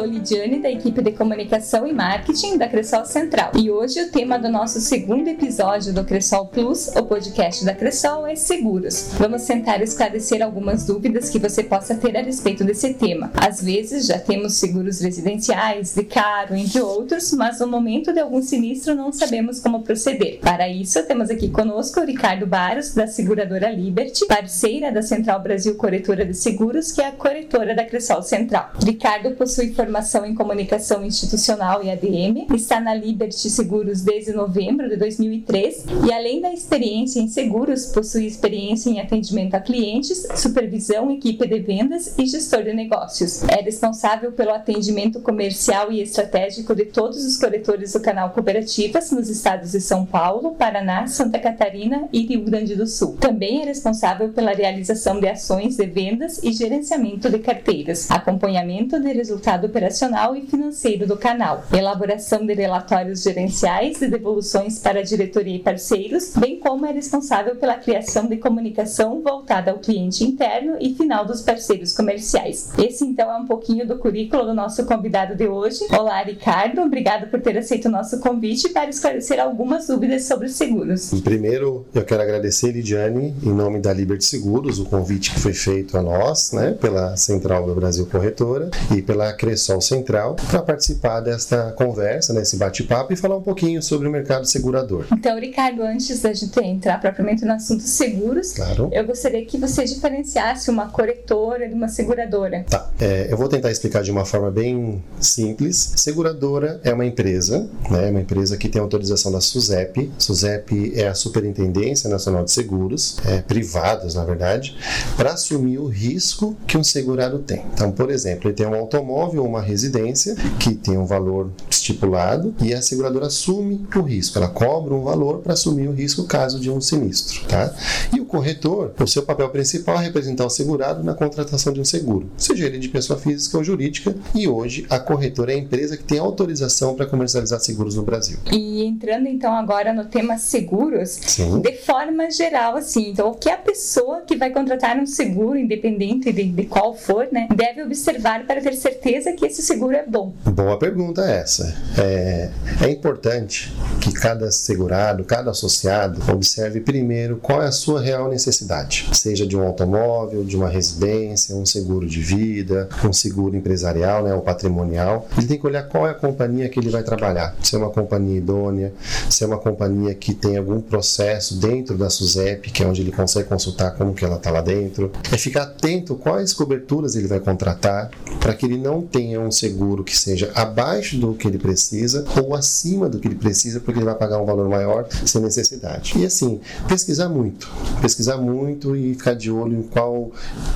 sou Lidiane, da equipe de comunicação e marketing da Cressol Central. E hoje o tema do nosso segundo episódio do Cressol Plus, o podcast da Cressol, é seguros. Vamos tentar esclarecer algumas dúvidas que você possa ter a respeito desse tema. Às vezes já temos seguros residenciais, de carro, entre outros, mas no momento de algum sinistro não sabemos como proceder. Para isso, temos aqui conosco o Ricardo Baros, da seguradora Liberty, parceira da Central Brasil Corretora de Seguros, que é a corretora da Cressol Central. Ricardo possui formação em comunicação institucional e ADM, está na Liberty Seguros desde novembro de 2003 e, além da experiência em seguros, possui experiência em atendimento a clientes, supervisão, equipe de vendas e gestor de negócios. É responsável pelo atendimento comercial e estratégico de todos os corretores do canal Cooperativas nos estados de São Paulo, Paraná, Santa Catarina e Rio Grande do Sul. Também é responsável pela realização de ações de vendas e gerenciamento de carteiras, acompanhamento de resultado operacional e financeiro do canal, elaboração de relatórios gerenciais e devoluções para a diretoria e parceiros, bem como é responsável pela criação de comunicação voltada ao cliente interno e final dos parceiros comerciais. Esse então é um pouquinho do currículo do nosso convidado de hoje. Olá, Ricardo, obrigado por ter aceito o nosso convite para esclarecer algumas dúvidas sobre seguros. Primeiro, eu quero agradecer, Lidiane, em nome da Liberty Seguros, o convite que foi feito a nós, né, pela Central do Brasil Corretora e pela Central, para participar desta conversa, nesse bate-papo e falar um pouquinho sobre o mercado segurador. Então, Ricardo, antes da gente entrar propriamente no assunto seguros, claro. eu gostaria que você diferenciasse uma corretora de uma seguradora. Tá, é, eu vou tentar explicar de uma forma bem simples. Seguradora é uma empresa, né, uma empresa que tem autorização da SUSEP. SUSEP é a Superintendência Nacional de Seguros, é, privados, na verdade, para assumir o risco que um segurado tem. Então, por exemplo, ele tem um automóvel ou uma residência que tem um valor estipulado e a seguradora assume o risco. Ela cobra um valor para assumir o risco caso de um sinistro, tá? E o corretor, o seu papel principal é representar o segurado na contratação de um seguro, seja ele de pessoa física ou jurídica. E hoje a corretora é a empresa que tem autorização para comercializar seguros no Brasil. E entrando então agora no tema seguros, Sim. de forma geral, assim, então o que a pessoa que vai contratar um seguro, independente de, de qual for, né, deve observar para ter certeza que esse seguro é bom? Boa pergunta essa. É, é importante que cada segurado, cada associado, observe primeiro qual é a sua real necessidade, seja de um automóvel, de uma residência, um seguro de vida, um seguro empresarial, né, ou patrimonial. Ele tem que olhar qual é a companhia que ele vai trabalhar. Se é uma companhia idônea, se é uma companhia que tem algum processo dentro da SUSEP, que é onde ele consegue consultar como que ela está lá dentro. É ficar atento quais coberturas ele vai contratar para que ele não tenha um seguro que seja abaixo do que ele precisa ou acima do que ele precisa, porque ele vai pagar um valor maior sem necessidade. E assim, pesquisar muito, pesquisar muito e ficar de olho em qual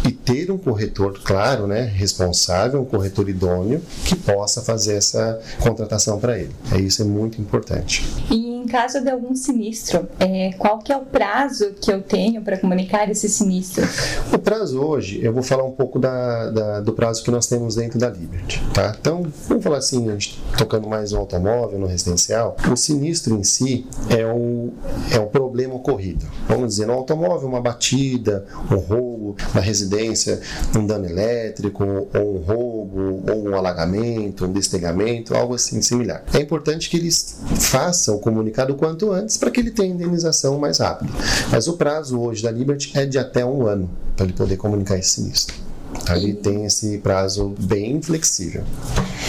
e ter um corretor, claro, né, responsável, um corretor idôneo que possa fazer essa contratação para ele. É isso é muito importante. E em caso de algum sinistro, é, qual que é o prazo que eu tenho para comunicar esse sinistro? O prazo hoje, eu vou falar um pouco da, da, do prazo que nós temos dentro da Liberty, tá? Então, vamos falar assim, a gente tocando mais no automóvel, no residencial, o sinistro em si é o, é o problema ocorrido. Vamos dizer, no automóvel, uma batida, um roubo, na residência, um dano elétrico, ou um roubo, ou um alagamento, um destegamento, algo assim similar. É importante que eles façam o o quanto antes para que ele tenha indenização mais rápido. Mas o prazo hoje da Liberty é de até um ano para ele poder comunicar esse sinistro. Ele tem esse prazo bem flexível.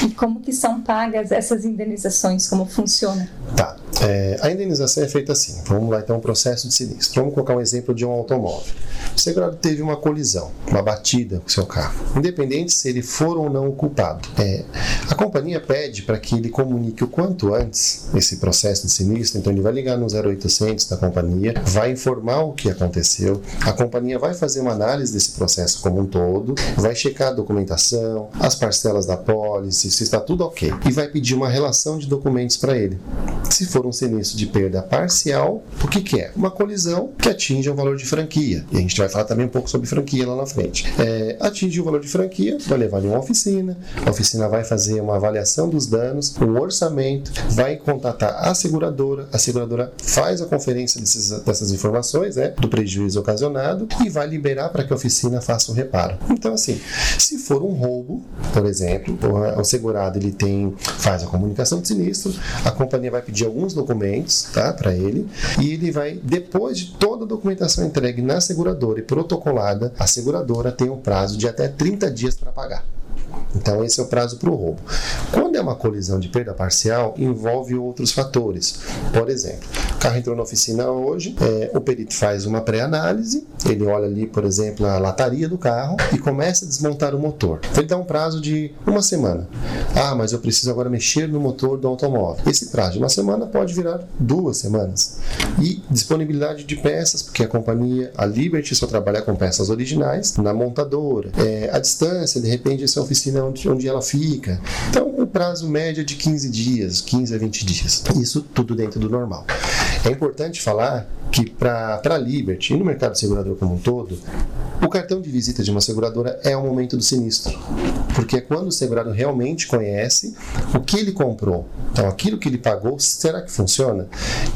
E como que são pagas essas indenizações? Como funciona? Tá. É, a indenização é feita assim. Vamos lá então, um processo de sinistro. Vamos colocar um exemplo de um automóvel. Segurado teve uma colisão, uma batida com seu carro, independente se ele for ou não o culpado. É, a companhia pede para que ele comunique o quanto antes esse processo de sinistro. Então ele vai ligar no 0800 da companhia, vai informar o que aconteceu. A companhia vai fazer uma análise desse processo como um todo, vai checar a documentação, as parcelas da pólice, se está tudo ok, e vai pedir uma relação de documentos para ele. Se for um sinistro de perda parcial, o que, que é? Uma colisão que atinge o valor de franquia. E a gente vai falar também um pouco sobre franquia lá na frente. É, atinge o valor de franquia, vai levar em uma oficina, a oficina vai fazer uma avaliação dos danos, um orçamento, vai contatar a seguradora, a seguradora faz a conferência desses, dessas informações, né, do prejuízo ocasionado e vai liberar para que a oficina faça o reparo. Então, assim, se for um roubo, por exemplo, o segurado ele tem faz a comunicação de sinistro, a companhia vai pedir alguns documentos, tá, para ele e ele vai depois de toda a documentação entregue na seguradora e protocolada, a seguradora tem um prazo de até 30 dias para pagar. Então, esse é o prazo para o roubo. Quando é uma colisão de perda parcial, envolve outros fatores. Por exemplo, o carro entrou na oficina hoje, é, o perito faz uma pré-análise, ele olha ali, por exemplo, a lataria do carro e começa a desmontar o motor. Então, ele dá um prazo de uma semana. Ah, mas eu preciso agora mexer no motor do automóvel. Esse prazo de uma semana pode virar duas semanas. E disponibilidade de peças, porque a companhia, a Liberty, só trabalha com peças originais na montadora. É, a distância, de repente, essa oficina onde, onde ela fica. Então, o prazo médio é de 15 dias, 15 a 20 dias. Isso tudo dentro do normal. É importante falar que para a Liberty e no mercado segurador como um todo, o cartão de visita de uma seguradora é o momento do sinistro, porque é quando o segurado realmente conhece o que ele comprou. Então, aquilo que ele pagou, será que funciona?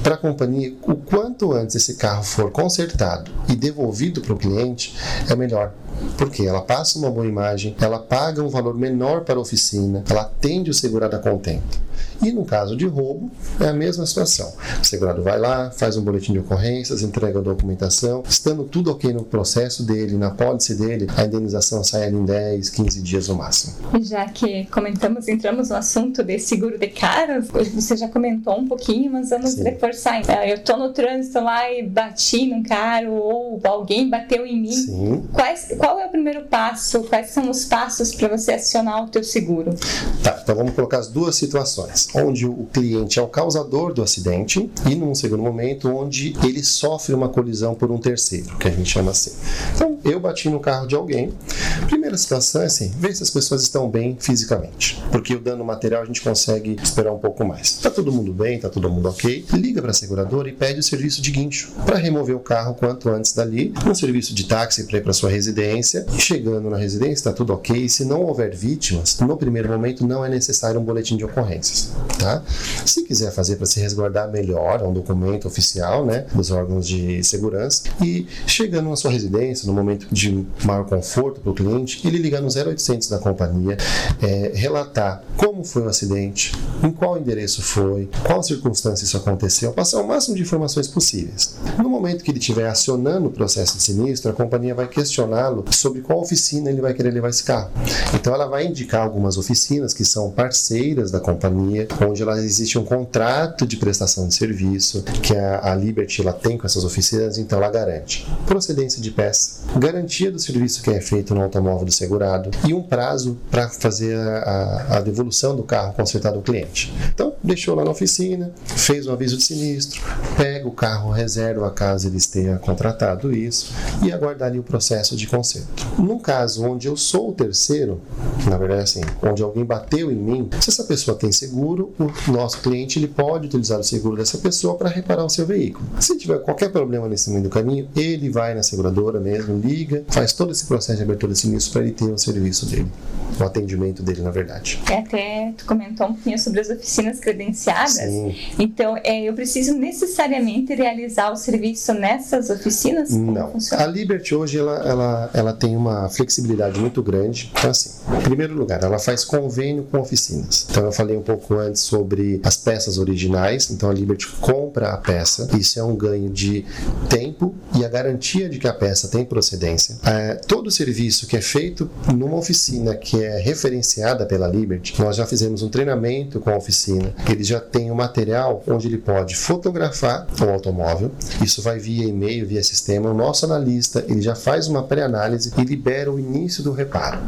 Para a companhia, o quanto antes esse carro for consertado e devolvido para o cliente, é melhor porque ela passa uma boa imagem, ela paga um valor menor para a oficina, ela atende o segurado a contento. E no caso de roubo, é a mesma situação. O segurado vai lá, faz um boletim de ocorrências, entrega a documentação, estando tudo ok no processo dele, na pólice dele, a indenização sai em 10, 15 dias no máximo. Já que comentamos, entramos no assunto de seguro de carros, você já comentou um pouquinho, mas vamos Sim. reforçar. Eu estou no trânsito lá e bati num carro ou alguém bateu em mim. Sim. Quais, qual é o primeiro passo? Quais são os passos para você acionar o teu seguro? Tá, então vamos colocar as duas situações onde o cliente é o causador do acidente e num segundo momento onde ele sofre uma colisão por um terceiro, que a gente chama assim. Então, eu bati no carro de alguém. Primeira situação é assim, ver se as pessoas estão bem fisicamente, porque o dano material a gente consegue esperar um pouco mais. Tá todo mundo bem, tá todo mundo ok? Liga para a seguradora e pede o serviço de guincho para remover o carro quanto antes dali, um serviço de táxi para ir para sua residência. Chegando na residência, tá tudo ok. Se não houver vítimas, no primeiro momento não é necessário um boletim de ocorrências. Tá? Se quiser fazer para se resguardar melhor, é um documento oficial né, dos órgãos de segurança. E chegando na sua residência, no momento de maior conforto para o cliente, ele ligar no 0800 da companhia, é, relatar como foi o acidente, em qual endereço foi, qual circunstância isso aconteceu, passar o máximo de informações possíveis. No momento que ele estiver acionando o processo de sinistro, a companhia vai questioná-lo sobre qual oficina ele vai querer levar esse carro. Então ela vai indicar algumas oficinas que são parceiras da companhia, onde ela, existe um contrato de prestação de serviço que a, a Liberty ela tem com essas oficinas, então ela garante procedência de peça, garantia do serviço que é feito no automóvel do segurado e um prazo para fazer a, a, devolução do carro consertado ao cliente. Então, deixou lá na oficina, fez um aviso de sinistro, pega o carro, reserva caso eles tenham contratado isso e aguardar ali o processo de conserto. No caso onde eu sou o terceiro, na verdade assim, onde alguém bateu em mim, se essa pessoa tem seguro, o nosso cliente ele pode utilizar o seguro dessa pessoa para reparar o seu veículo. Se tiver qualquer problema nesse meio do caminho, ele vai na seguradora mesmo, liga, faz todo esse processo de abertura de sinistro para ele ter o serviço dele o atendimento dele, na verdade. É, até tu comentou um pouquinho sobre as oficinas credenciadas. Sim. Então, é, eu preciso necessariamente realizar o serviço nessas oficinas? Não. A Liberty hoje ela, ela, ela tem uma flexibilidade muito grande. Então, assim, em primeiro lugar, ela faz convênio com oficinas. Então, eu falei um pouco antes sobre as peças originais. Então, a Liberty compra a peça. Isso é um ganho de tempo e a garantia de que a peça tem procedência. É, todo serviço que é feito numa oficina que é referenciada pela Liberty, nós já fizemos um treinamento com a oficina. Ele já tem o um material onde ele pode fotografar o automóvel. Isso vai via e-mail, via sistema. O nosso analista ele já faz uma pré-análise e libera o início do reparo.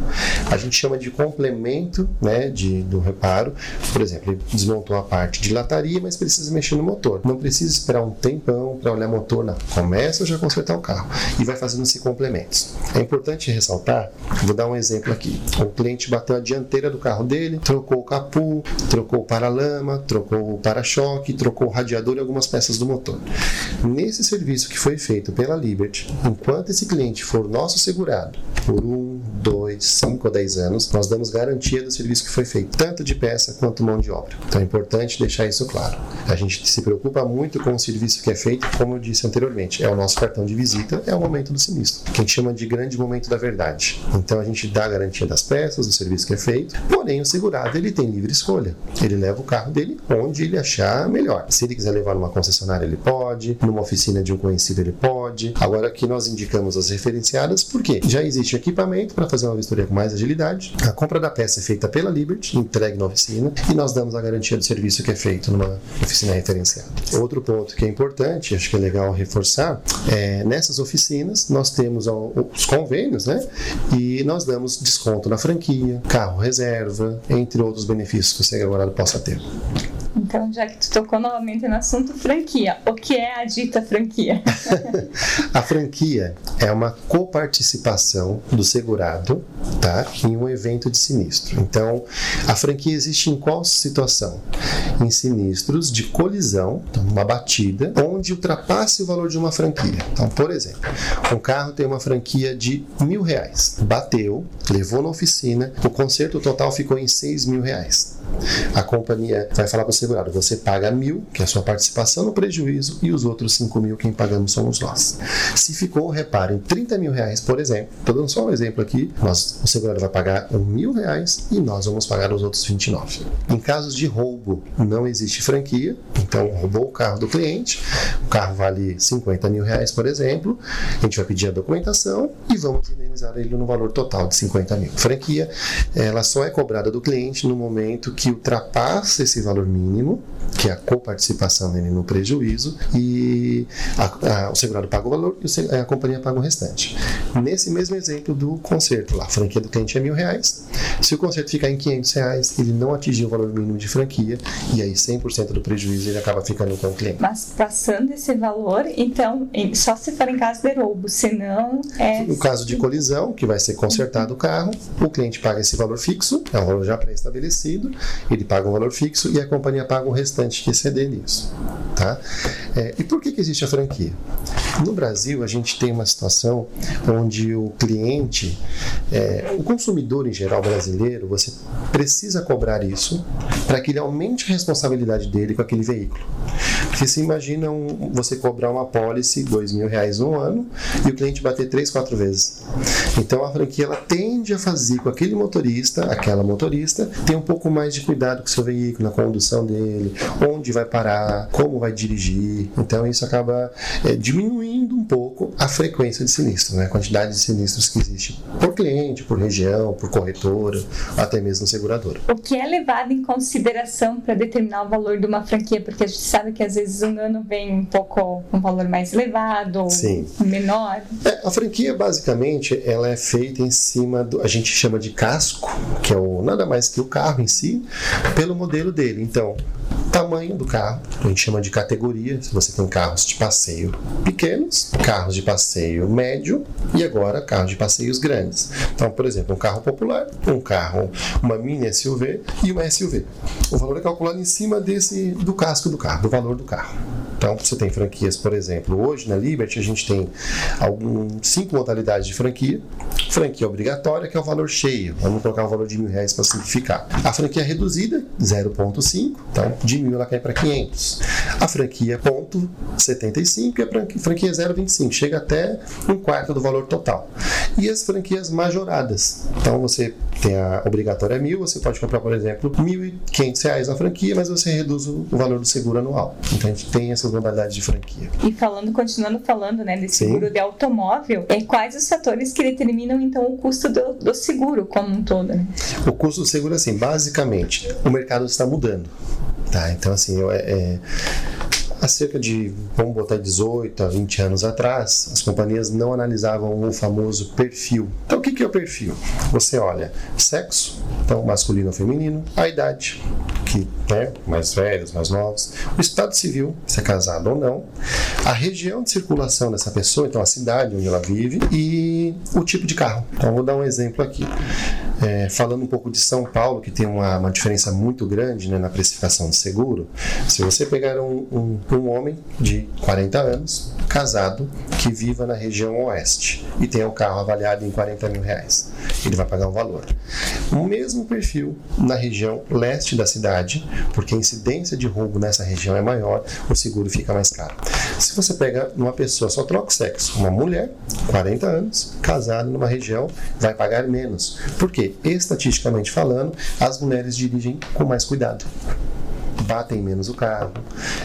A gente chama de complemento né, de, do reparo. Por exemplo, ele desmontou a parte de lataria, mas precisa mexer no motor. Não precisa esperar um tempão para olhar motor, não. Começa já a consertar o carro e vai fazendo esses complementos. É importante ressaltar, vou dar um exemplo aqui. O cliente bateu a dianteira do carro dele, trocou o capô, trocou o paralama, trocou o para-choque, trocou o radiador e algumas peças do motor. Nesse serviço que foi feito pela Liberty, enquanto esse cliente for nosso segurado por um, dois, cinco ou dez anos, nós damos garantia do serviço que foi feito, tanto de peça quanto mão de obra. Então é importante deixar isso claro. A gente se preocupa muito com o serviço que é feito, como eu disse anteriormente, é o nosso cartão de visita, é o momento do sinistro, que a gente chama de grande momento da verdade. Então a gente dá garantia das peças, do serviço que é feito, porém o segurado ele tem livre escolha. Ele leva o carro dele onde ele achar melhor. Se ele quiser levar numa concessionária, ele pode, numa oficina de um conhecido, ele pode. Agora aqui nós indicamos as referenciadas, porque já existe equipamento para fazer uma vistoria com mais agilidade. A compra da peça é feita pela Liberty, entregue na oficina, e nós damos a garantia do serviço que é feito numa oficina referenciada. Outro ponto que é importante, acho que é legal reforçar, é nessas oficinas nós temos os convênios, né? E nós damos desconto na franquia, carro reserva, entre outros benefícios que o segurado possa ter. Então, já que tu tocou novamente no assunto franquia, o que é a dita franquia? a franquia é uma coparticipação do segurado tá, em um evento de sinistro. Então, a franquia existe em qual situação? Em sinistros de colisão, então uma batida, onde ultrapasse o valor de uma franquia. Então, por exemplo, um carro tem uma franquia de mil reais, bateu, levou na oficina, o conserto total ficou em seis mil reais. A companhia vai falar para o segurado: você paga mil, que é a sua participação no prejuízo, e os outros cinco mil quem pagamos somos nós. Se ficou, repare, em 30 mil reais, por exemplo, estou dando só um exemplo aqui, nós, o segurado vai pagar um mil reais e nós vamos pagar os outros 29. Em casos de roubo, não existe franquia, então roubou o carro do cliente, o carro vale 50 mil reais, por exemplo, a gente vai pedir a documentação e vamos indenizar ele no valor total de 50 mil. Franquia, ela só é cobrada do cliente no momento que ultrapassa esse valor mínimo, que é a coparticipação dele no prejuízo, e a, a, o segurado paga o valor e a companhia paga o restante. Nesse mesmo exemplo do conserto lá, a franquia do cliente é mil reais, se o conserto ficar em 500 reais, ele não atingiu o valor mínimo de franquia, e aí 100% do prejuízo ele acaba ficando com o cliente. Mas passando esse valor, então, só se for em caso de roubo, senão é... No caso de colisão, que vai ser consertado o carro, o cliente paga esse valor fixo, é um valor já pré-estabelecido, ele paga um valor fixo e a companhia paga o restante que exceder nisso. Tá? É, e por que, que existe a franquia? No Brasil, a gente tem uma situação onde o cliente, é, o consumidor em geral brasileiro, você precisa cobrar isso para que ele aumente a responsabilidade dele com aquele veículo. Porque se imagina um, você cobrar uma policy, dois mil reais no ano, e o cliente bater três, quatro vezes. Então a franquia ela tende a fazer com aquele motorista, aquela motorista, ter um pouco mais de cuidado com o seu veículo, na condução dele, onde vai parar, como vai dirigir. Então isso acaba é, diminuindo um pouco a frequência de sinistro, né? a quantidade de sinistros que existe por cliente, por região, por corretora, até mesmo seguradora. O que é levado em consideração para determinar o valor de uma franquia? Porque a gente sabe que às vezes um ano vem um pouco um valor mais elevado, Sim. menor. É, a franquia basicamente ela é feita em cima do a gente chama de casco, que é o nada mais que o carro em si, pelo modelo dele. Então, tamanho do carro, a gente chama de categoria. Se você tem carros de passeio pequenos, carros de passeio médio e agora carros de passeios grandes. Então, por exemplo, um carro popular, um carro, uma mini SUV e uma SUV. O valor é calculado em cima desse do casco do carro, do valor do carro. Então, você tem franquias, por exemplo, hoje na Liberty a gente tem algum, cinco modalidades de franquia. Franquia obrigatória, que é o valor cheio. Vamos colocar o valor de mil reais para simplificar. A franquia reduzida, 0,5. Então, de mil ela cai para 500. A franquia ponto 75 e a franquia 0,25. Chega até um quarto do valor total. E as franquias majoradas. Então, você tem a obrigatória mil, você pode comprar, por exemplo, R$ 1.500 na franquia, mas você reduz o valor do seguro anual. Então, a gente tem essas modalidades de franquia. E falando, continuando falando, né, desse seguro Sim. de automóvel, é, quais os fatores que determinam, então, o custo do, do seguro como um todo? Né? O custo do seguro, assim, basicamente, o mercado está mudando. Tá? Então, assim, eu, é, é Há cerca de, vamos botar 18 a 20 anos atrás, as companhias não analisavam o famoso perfil. Então, o que é o perfil? Você olha sexo, então masculino ou feminino, a idade, que né, mais velhos, mais novos, o estado civil, se é casado ou não, a região de circulação dessa pessoa, então a cidade onde ela vive e o tipo de carro. Então, vou dar um exemplo aqui. É, falando um pouco de São Paulo, que tem uma, uma diferença muito grande né, na precificação de seguro, se você pegar um, um, um homem de 40 anos, casado, que viva na região oeste e tenha o carro avaliado em 40 mil reais, ele vai pagar um valor. O mesmo perfil na região leste da cidade, porque a incidência de roubo nessa região é maior, o seguro fica mais caro. Se você pega uma pessoa, só troca o sexo, uma mulher, 40 anos, casada numa região, vai pagar menos. Porque, estatisticamente falando, as mulheres dirigem com mais cuidado batem menos o carro,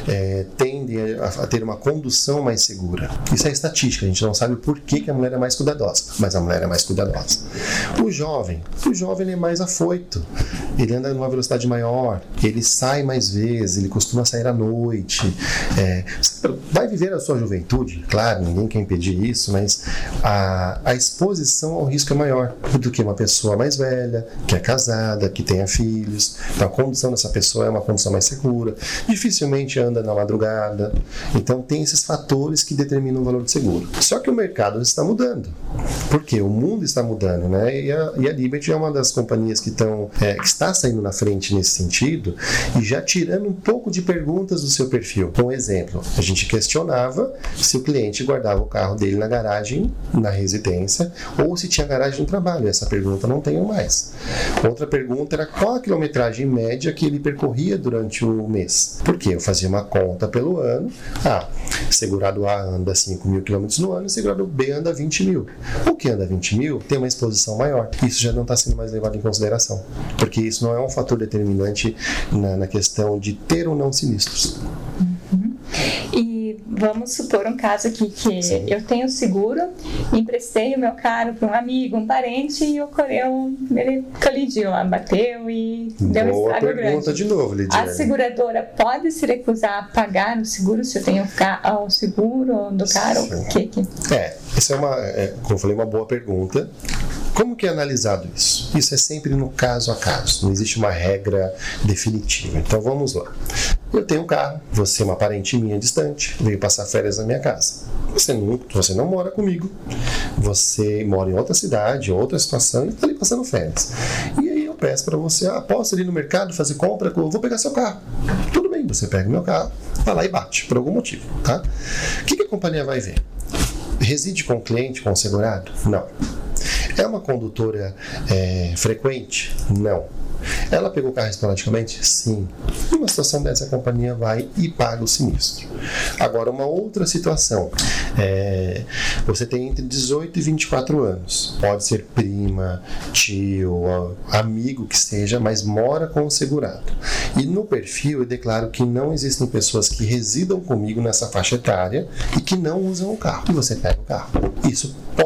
é, tendem a, a, ter uma condução mais segura. Isso é estatística, a gente não sabe por que, que a mulher é mais cuidadosa, mas a mulher é mais cuidadosa. O jovem, o jovem é mais afoito, ele anda numa velocidade maior, ele sai mais vezes, ele costuma sair à noite. É, vai viver a sua juventude, claro, ninguém quer impedir isso, mas a, a exposição ao risco é maior do que uma pessoa mais velha, que é casada, que tenha filhos. Então a condução dessa pessoa é uma condução mais segura, dificilmente anda na madrugada. Então tem esses fatores que determinam o valor de seguro. Só que o mercado está mudando. Porque o mundo está mudando, né? E a, e a Liberty é uma das companhias que, estão, é, que está saindo na frente nesse sentido e já tirando um pouco de perguntas do seu perfil. Um exemplo, a gente questionava se o cliente guardava o carro dele na garagem, na residência, ou se tinha garagem no trabalho. Essa pergunta não tenho mais. Outra pergunta era qual a quilometragem média que ele percorria durante o mês. Porque eu fazia uma conta pelo ano. Ah, segurado A anda 5 mil quilômetros no ano segurado B anda 20 mil. O que anda 20 mil tem uma exposição maior. Isso já não está sendo mais levado em consideração. Porque isso não é um fator determinante na, na questão de ter ou não sinistros. Uhum. E vamos supor um caso aqui que eu tenho seguro, emprestei o meu carro para um amigo, um parente e ocorreu, ele colidiu lá, bateu e deu Boa estrago pergunta grande. de novo, Lidia. A seguradora pode se recusar a pagar o seguro se eu tenho o seguro do carro? O que, que... É, essa é uma, é, como eu falei, uma boa pergunta. Como que é analisado isso? Isso é sempre no caso a caso, não existe uma regra definitiva. Então vamos lá. Eu tenho um carro, você é uma parente minha distante, veio passar férias na minha casa. Você não, você não mora comigo, você mora em outra cidade, outra situação e está ali passando férias. E aí eu peço para você, ah, posso ir no mercado fazer compra? Eu vou pegar seu carro. Tudo bem, você pega meu carro, vai lá e bate, por algum motivo, tá? O que, que a companhia vai ver? Reside com o cliente, com o segurado? Não. É uma condutora é, frequente? Não. Ela pegou o carro esporadicamente? Sim. Numa situação dessa, a companhia vai e paga o sinistro. Agora, uma outra situação. É, você tem entre 18 e 24 anos. Pode ser prima, tio, amigo que seja, mas mora com o segurado. E no perfil eu declaro que não existem pessoas que residam comigo nessa faixa etária e que não usam o carro. E você pega o carro. Isso pode,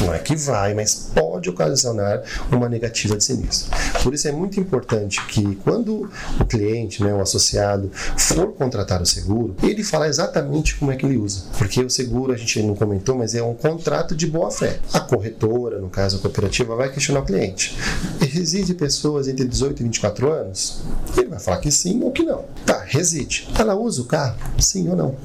não é que vai, mas pode ocasionar uma negativa de sinistro. Por isso é muito importante que quando o cliente, né, o associado, for contratar o seguro, ele fala exatamente como é que ele usa. Porque o seguro, a gente não comentou, mas é um contrato de boa fé. A corretora, no caso a cooperativa, vai questionar o cliente. Reside pessoas entre 18 e 24 anos? Ele vai falar que sim ou que não. Tá, reside. Ela usa o carro? Sim ou não?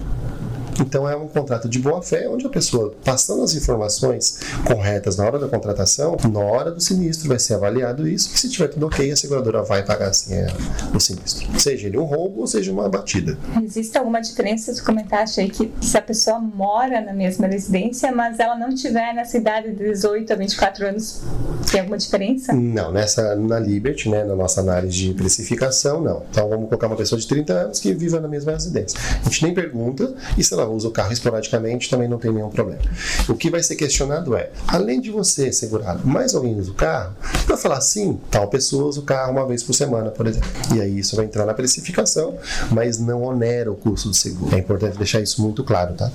Então é um contrato de boa fé, onde a pessoa, passando as informações corretas na hora da contratação, na hora do sinistro vai ser avaliado isso, e se tiver tudo ok, a seguradora vai pagar assim é, o sinistro. Seja ele um roubo ou seja uma batida. Existe alguma diferença, tu comentaste aí, que se a pessoa mora na mesma residência, mas ela não tiver nessa idade de 18 a 24 anos, tem alguma diferença? Não, nessa, na Liberty, né, na nossa análise de precificação, não. Então vamos colocar uma pessoa de 30 anos que viva na mesma residência. A gente nem pergunta, e se ela usa o carro esporadicamente, também não tem nenhum problema. O que vai ser questionado é, além de você, segurado, mais alguém usa o carro, vai falar sim, tal pessoa usa o carro uma vez por semana, por exemplo. E aí isso vai entrar na precificação, mas não onera o custo do seguro. É importante deixar isso muito claro, tá?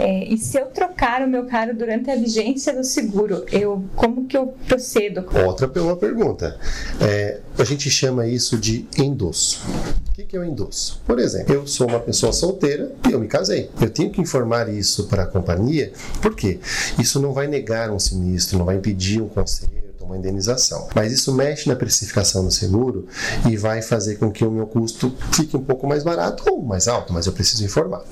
É, e se eu trocar o meu carro durante a vigência do seguro, eu como que eu procedo? Outra boa pergunta. É, a gente chama isso de endosso. O que, que é o endosso? Por exemplo, eu sou uma pessoa solteira e eu me casei. Eu tenho que informar isso para a companhia, porque isso não vai negar um sinistro, não vai impedir um conselho uma indenização. Mas isso mexe na precificação do seguro e vai fazer com que o meu custo fique um pouco mais barato ou mais alto, mas eu preciso informar.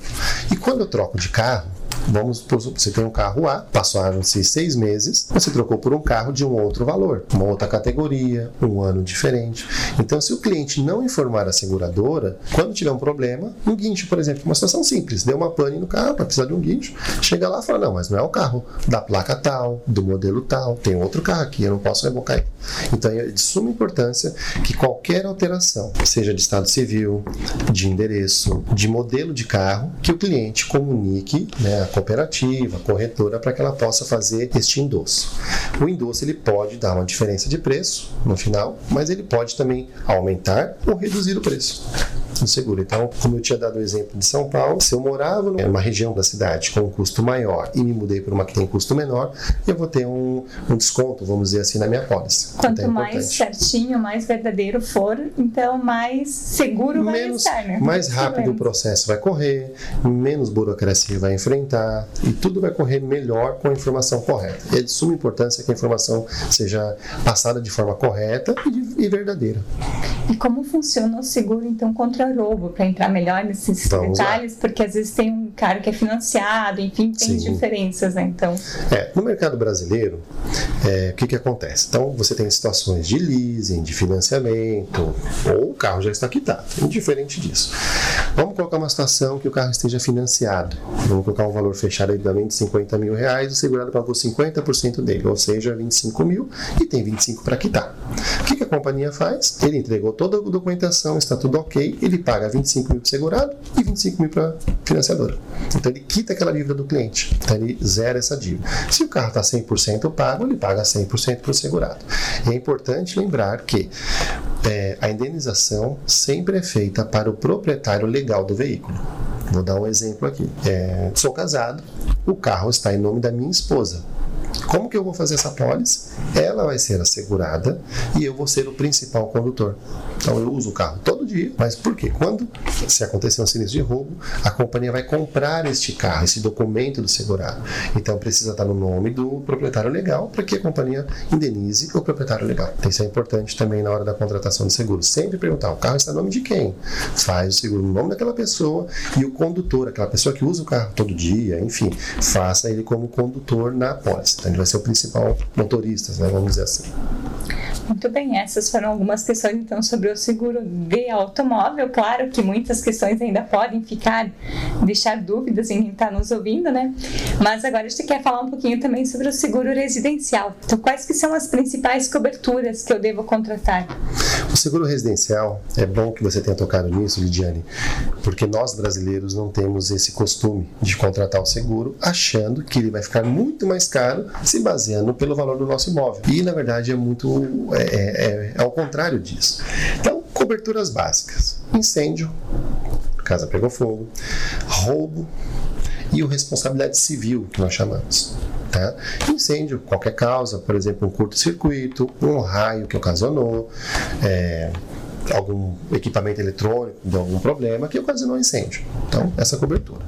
E quando eu troco de carro, Vamos você tem um carro A, passaram-se seis meses, você trocou por um carro de um outro valor, uma outra categoria, um ano diferente. Então, se o cliente não informar a seguradora, quando tiver um problema, um guincho, por exemplo, uma situação simples, deu uma pane no carro, vai precisar de um guincho, chega lá e fala, não, mas não é o carro da placa tal, do modelo tal, tem outro carro aqui, eu não posso revocar ele. Então, é de suma importância que qualquer alteração, seja de estado civil, de endereço, de modelo de carro, que o cliente comunique né, a cooperativa, a corretora, para que ela possa fazer este endosso. O endosso ele pode dar uma diferença de preço no final, mas ele pode também aumentar ou reduzir o preço do seguro. Então, como eu tinha dado o exemplo de São Paulo, se eu morava numa região da cidade com um custo maior e me mudei para uma que tem custo menor, eu vou ter um, um desconto, vamos dizer assim, na minha pólice. Quanto então, é mais certinho, mais verdadeiro for, então mais seguro vai menos, estar, né? Mais rápido o processo vai correr, menos burocracia vai enfrentar e tudo vai correr melhor com a informação correta. É de suma importância que a informação seja passada de forma correta e, e verdadeira. E como funciona o seguro, então, contra roubo? Para entrar melhor nesses Vamos detalhes, lá. porque às vezes tem um cara que é financiado, enfim, tem Sim. diferenças, né? Então... É, no mercado brasileiro, é, o que, que acontece? Então, você tem situações de leasing, de financiamento, ou o carro já está quitado, indiferente disso. Vamos colocar uma situação que o carro esteja financiado. Vamos colocar um valor fechado aí de 50 mil reais, o segurado pagou 50% dele, ou seja, 25 mil, e tem 25 para quitar. O que, que a companhia faz? Ele entregou toda a documentação, está tudo ok, ele paga 25 mil para o segurado e 25 mil para a financiadora. Então ele quita aquela dívida do cliente, então ele zera essa dívida. Se o carro está 100% pago, ele paga 100% para o segurado. E é importante lembrar que é, a indenização sempre é feita para o proprietário legal do veículo. Vou dar um exemplo aqui. É, sou casado, o carro está em nome da minha esposa. Como que eu vou fazer essa pólice? Ela vai ser assegurada e eu vou ser o principal condutor. Então eu uso o carro todo dia, mas por quê? Quando se acontecer um sinistro de roubo, a companhia vai comprar este carro, esse documento do segurado. Então precisa estar no nome do proprietário legal para que a companhia indenize o proprietário legal. Então, isso é importante também na hora da contratação de seguro. Sempre perguntar: o carro está no nome de quem? Faz o seguro no nome daquela pessoa e o condutor, aquela pessoa que usa o carro todo dia, enfim, faça ele como condutor na pólice. Então ele vai ser o principal motorista, né, vamos dizer assim. Muito bem, essas foram algumas questões então sobre o seguro de automóvel. Claro que muitas questões ainda podem ficar, deixar dúvidas em quem está nos ouvindo, né? Mas agora a gente quer falar um pouquinho também sobre o seguro residencial. Então, quais que são as principais coberturas que eu devo contratar? O seguro residencial, é bom que você tenha tocado nisso, Lidiane, porque nós brasileiros não temos esse costume de contratar o seguro achando que ele vai ficar muito mais caro se baseando pelo valor do nosso imóvel. E na verdade é muito é, é, é, é ao contrário disso. Então, coberturas básicas: incêndio, casa pegou fogo, roubo e o responsabilidade civil, que nós chamamos. Tá? Incêndio, qualquer causa, por exemplo, um curto-circuito, um raio que ocasionou, é, algum equipamento eletrônico de algum problema que ocasionou incêndio. Então, essa cobertura.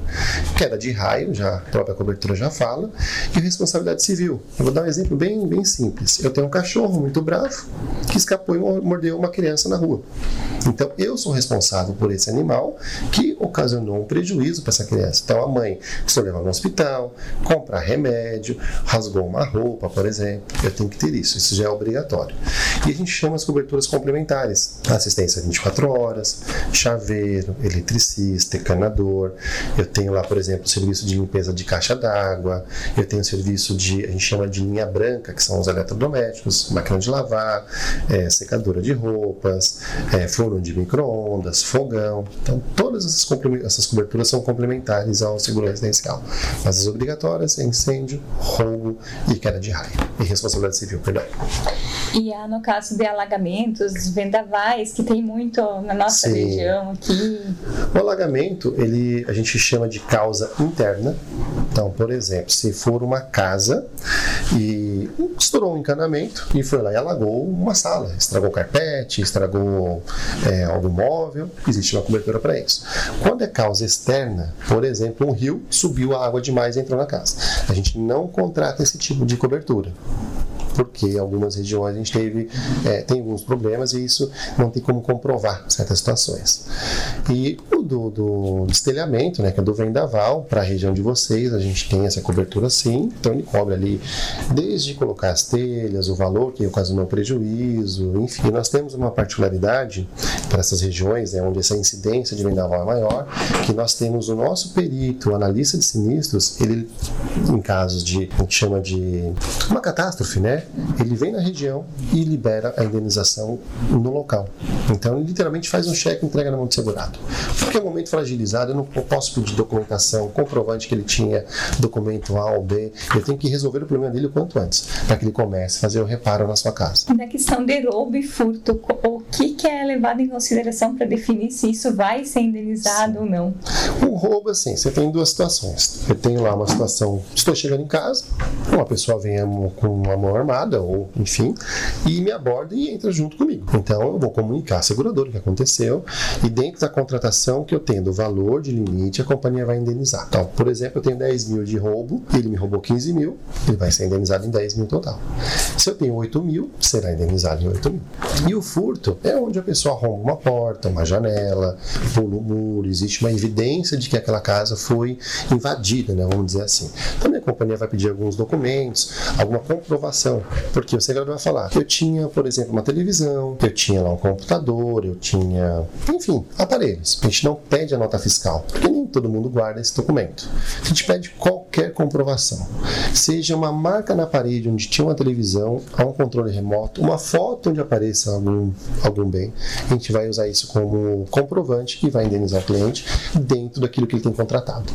Queda de raio, já, a própria cobertura já fala, e responsabilidade civil. Eu vou dar um exemplo bem, bem simples. Eu tenho um cachorro muito bravo que escapou e mordeu uma criança na rua. Então, eu sou responsável por esse animal que ocasionou um prejuízo para essa criança. Então, a mãe precisa levar no hospital, comprar remédio, rasgou uma roupa, por exemplo. Eu tenho que ter isso. Isso já é obrigatório. E a gente chama as coberturas complementares. 24 horas, chaveiro, eletricista, encanador. Eu tenho lá, por exemplo, o serviço de limpeza de caixa d'água. Eu tenho serviço de, a gente chama de linha branca, que são os eletrodomésticos, máquina de lavar, é, secadora de roupas, é, forno de micro-ondas, fogão. Então, todas essas, essas coberturas são complementares ao seguro residencial. Mas as obrigatórias é incêndio, roubo e queda de raio. E responsabilidade civil, perdão. E há, no caso de alagamentos, vendavais, que tem muito na nossa Sim. região aqui. O alagamento, ele, a gente chama de causa interna. Então, por exemplo, se for uma casa e estourou um encanamento e foi lá e alagou uma sala, estragou carpete, estragou é, algum móvel, existe uma cobertura para isso. Quando é causa externa, por exemplo, um rio subiu a água demais e entrou na casa, a gente não contrata esse tipo de cobertura porque algumas regiões a gente teve é, tem alguns problemas e isso não tem como comprovar certas situações. E do, do destelhamento, né, que é do vendaval para a região de vocês, a gente tem essa cobertura sim, então ele cobre ali desde colocar as telhas, o valor que ocasionou prejuízo, enfim. nós temos uma particularidade para essas regiões, né, onde essa incidência de vendaval é maior, que nós temos o nosso perito, o analista de sinistros, ele, em casos de, a gente chama de uma catástrofe, né, ele vem na região e libera a indenização no local. Então, ele literalmente faz um cheque e entrega na mão do segurado. Porque um momento fragilizado, eu não posso pedir documentação, comprovante que ele tinha documento A ou B, eu tenho que resolver o problema dele o quanto antes, para que ele comece a fazer o reparo na sua casa. Na questão de roubo e furto, o que, que é levado em consideração para definir se isso vai ser indenizado Sim. ou não? O roubo, assim, você tem duas situações. Eu tenho lá uma situação, estou chegando em casa, uma pessoa vem com uma mão armada, ou enfim, e me aborda e entra junto comigo. Então eu vou comunicar a seguradora o que aconteceu, e dentro da contratação que eu tenho do valor de limite, a companhia vai indenizar. Então, por exemplo, eu tenho 10 mil de roubo, ele me roubou 15 mil, ele vai ser indenizado em 10 mil total. Se eu tenho 8 mil, será indenizado em 8 mil. E o furto é onde a pessoa arromba uma porta, uma janela, pula um muro, existe uma evidência de que aquela casa foi invadida, né, vamos dizer assim. Também a companhia vai pedir alguns documentos, alguma comprovação, porque o segredo vai falar: eu tinha, por exemplo, uma televisão, eu tinha lá um computador, eu tinha, enfim, aparelhos. A gente não pede a nota fiscal, porque nem todo mundo guarda esse documento. A gente pede qualquer comprovação, seja uma marca na parede onde tinha uma televisão, há um controle remoto, uma foto onde apareça algum, algum bem, a gente vai usar isso como comprovante e vai indenizar o cliente dentro daquilo que ele tem contratado.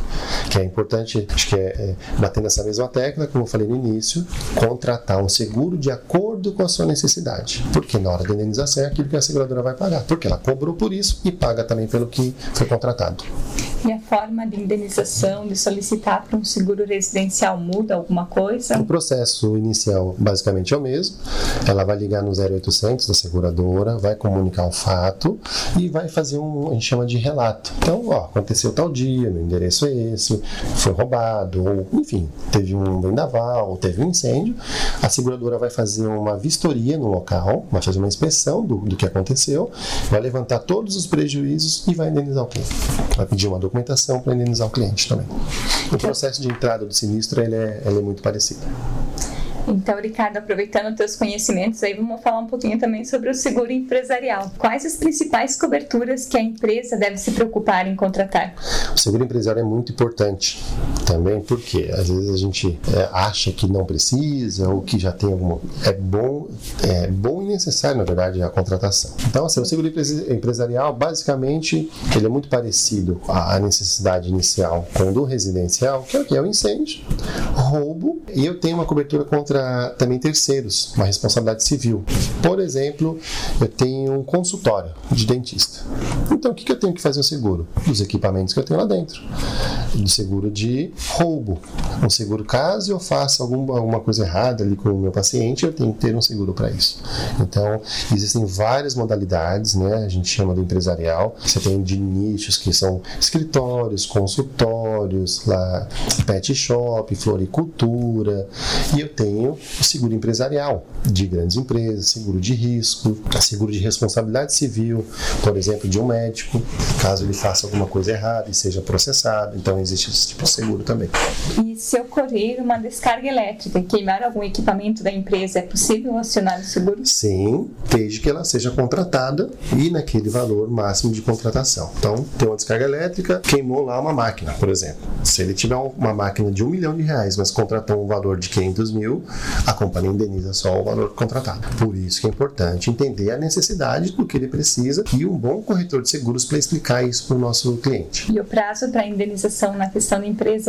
Que é importante, acho que é, é bater nessa mesma tecla, como eu falei no início, contratar um seguro de acordo com a sua necessidade. Porque na hora da indenização é aquilo que a seguradora vai pagar, porque ela cobrou por isso e paga também pelo que foi contratado. E a forma de indenização, de solicitar para um seguro residencial muda alguma coisa? O processo inicial basicamente é o mesmo. Ela vai ligar no 0800 da seguradora, vai comunicar o fato e vai fazer um, a gente chama de relato. Então, ó, aconteceu tal dia, no endereço é esse, foi roubado, ou enfim, teve um vendaval, teve um incêndio. A seguradora vai fazer uma vistoria no local, vai fazer uma inspeção do, do que aconteceu, vai levantar todos os prejuízos e vai indenizar o cliente. Vai pedir uma documentação para indenizar o cliente também. O processo de entrada do sinistro ele é, ele é muito parecido. Então, Ricardo, aproveitando os teus conhecimentos, aí vamos falar um pouquinho também sobre o seguro empresarial. Quais as principais coberturas que a empresa deve se preocupar em contratar? O seguro empresarial é muito importante também, porque às vezes a gente é, acha que não precisa ou que já tem alguma. É bom, é bom e necessário, na verdade, a contratação. Então, assim, o seguro empresarial, basicamente, ele é muito parecido à necessidade inicial com o do residencial, que é o que? É o incêndio, roubo, e eu tenho uma cobertura contra também terceiros, uma responsabilidade civil. Por exemplo, eu tenho um consultório de dentista. Então, o que, eu tenho que fazer o seguro? Dos equipamentos que eu tenho lá dentro. Do seguro de roubo. Um seguro caso eu faça algum, alguma coisa errada ali com o meu paciente, eu tenho que ter um seguro para isso. Então, existem várias modalidades, né? A gente chama do empresarial. Você tem de nichos que são escritórios, consultórios, lá, pet shop, floricultura. E eu tenho o seguro empresarial de grandes empresas, seguro de risco, seguro de responsabilidade civil, por exemplo, de um médico, caso ele faça alguma coisa errada e seja processado. Então, existe esse tipo de seguro também. E se ocorrer uma descarga elétrica e queimar algum equipamento da empresa, é possível acionar o seguro? Sim, desde que ela seja contratada e naquele valor máximo de contratação. Então, tem uma descarga elétrica, queimou lá uma máquina, por exemplo. Se ele tiver uma máquina de um milhão de reais, mas contratou um valor de 500 mil, a companhia indeniza só o valor contratado. Por isso que é importante entender a necessidade do que ele precisa e um bom corretor de seguros para explicar isso para o nosso cliente. E o prazo para indenização na questão de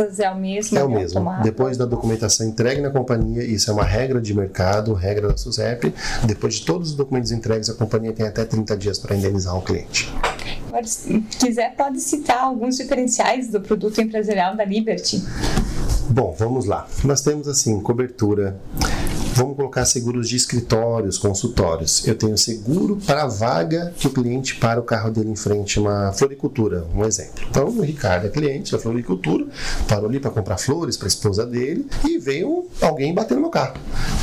empresas é o mesmo? É o mesmo. Depois da documentação entregue na companhia, isso é uma regra de mercado, regra da SUSEP. Depois de todos os documentos entregues, a companhia tem até 30 dias para indenizar o cliente. Agora, se quiser, pode citar alguns diferenciais do produto empresarial da Liberty. Bom, vamos lá. Nós temos assim cobertura Vamos colocar seguros de escritórios, consultórios. Eu tenho seguro para a vaga que o cliente para o carro dele em frente a uma floricultura, um exemplo. Então, o Ricardo é cliente da floricultura, parou ali para comprar flores para a esposa dele e veio alguém bater no meu carro.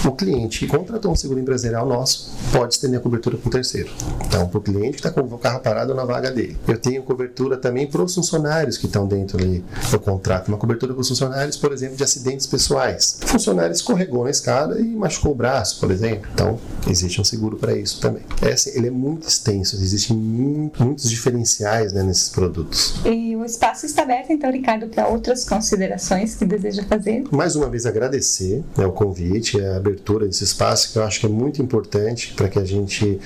O cliente que contratou um seguro empresarial nosso pode estender a cobertura para o terceiro. Então, para o cliente que está com o carro parado na vaga dele. Eu tenho cobertura também para os funcionários que estão dentro ali do contrato. Uma cobertura para os funcionários, por exemplo, de acidentes pessoais. O funcionário escorregou na escada e machucou o braço, por exemplo. Então, existe um seguro para isso também. É assim, ele é muito extenso, existem muito, muitos diferenciais né, nesses produtos. E espaço está aberto, então, Ricardo, para outras considerações que deseja fazer? Mais uma vez, agradecer né, o convite, a abertura desse espaço, que eu acho que é muito importante para que a gente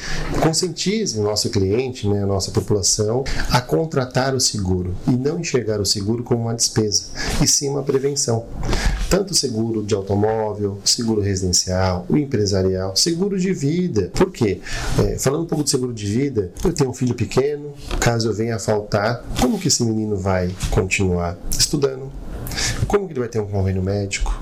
conscientize o nosso cliente, né, a nossa população, a contratar o seguro e não enxergar o seguro como uma despesa, e sim uma prevenção. Tanto seguro de automóvel, seguro residencial, o empresarial, seguro de vida. Por quê? É, falando um pouco de seguro de vida, eu tenho um filho pequeno, caso eu venha a faltar, como que esse menino vai continuar estudando? Como que ele vai ter um convênio médico?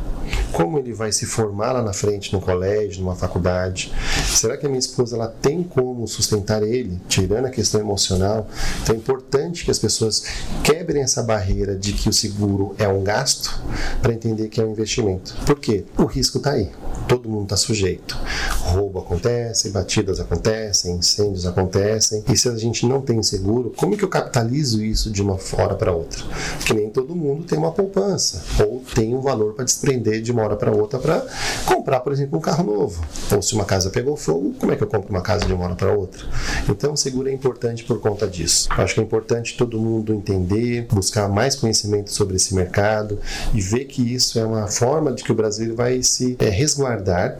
como ele vai se formar lá na frente no colégio, numa faculdade. Será que a minha esposa ela tem como sustentar ele, tirando a questão emocional? Então é importante que as pessoas quebrem essa barreira de que o seguro é um gasto para entender que é um investimento. Por quê? O risco está aí. Todo mundo está sujeito. Roubo acontece, batidas acontecem, incêndios acontecem. E se a gente não tem seguro, como que eu capitalizo isso de uma hora para outra? Porque nem todo mundo tem uma poupança ou tem um valor para desprender de uma hora para outra para comprar, por exemplo, um carro novo. Ou se uma casa pegou fogo, como é que eu compro uma casa de uma hora para outra? Então, seguro é importante por conta disso. Acho que é importante todo mundo entender, buscar mais conhecimento sobre esse mercado e ver que isso é uma forma de que o Brasil vai se é, resguardar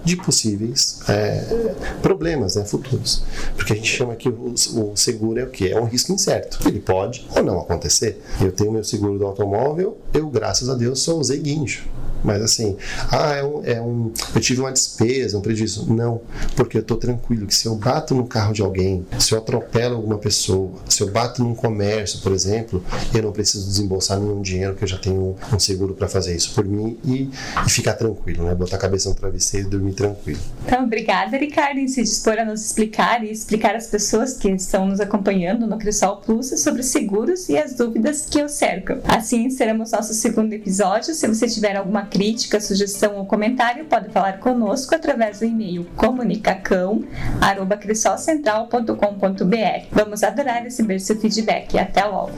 de possíveis é, problemas né, futuros. Porque a gente chama que o, o seguro é o que? É um risco incerto. Ele pode ou não acontecer. Eu tenho meu seguro do automóvel, eu, graças a Deus, só usei guincho. Mas assim, ah, é um, é um, eu tive uma despesa, um prejuízo. Não, porque eu estou tranquilo que se eu bato no carro de alguém, se eu atropelo alguma pessoa, se eu bato num comércio, por exemplo, eu não preciso desembolsar nenhum dinheiro, que eu já tenho um seguro para fazer isso por mim e, e, ficar tranquilo, né? Botar a cabeça no travesseiro e dormir tranquilo. Então, obrigada, Ricardo, em se dispor a nos explicar e explicar às pessoas que estão nos acompanhando no Crisol Plus sobre seguros e as dúvidas que o cercam. Assim, encerramos nosso segundo episódio. Se você tiver alguma crítica, sugestão ou comentário, pode falar conosco através do e-mail comunicacão@crisolcentral.com.br. Vamos adorar receber seu feedback. Até logo!